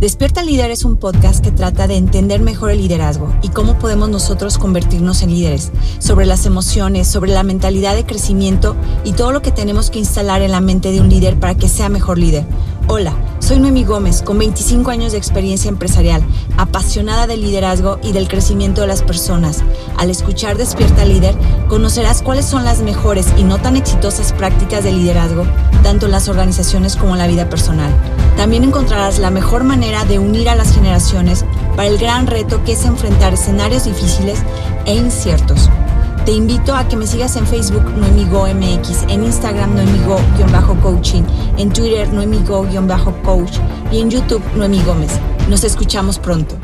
Despierta Líder es un podcast que trata de entender mejor el liderazgo y cómo podemos nosotros convertirnos en líderes, sobre las emociones, sobre la mentalidad de crecimiento y todo lo que tenemos que instalar en la mente de un líder para que sea mejor líder. Hola, soy Noemi Gómez, con 25 años de experiencia empresarial, apasionada del liderazgo y del crecimiento de las personas. Al escuchar Despierta Líder, conocerás cuáles son las mejores y no tan exitosas prácticas de liderazgo, tanto en las organizaciones como en la vida personal. También encontrarás la mejor manera de unir a las generaciones para el gran reto que es enfrentar escenarios difíciles e inciertos. Te invito a que me sigas en Facebook NoemiGoMX, en Instagram noemigo-coaching, en Twitter noemigo-coach y en YouTube Noemi Gómez. Nos escuchamos pronto.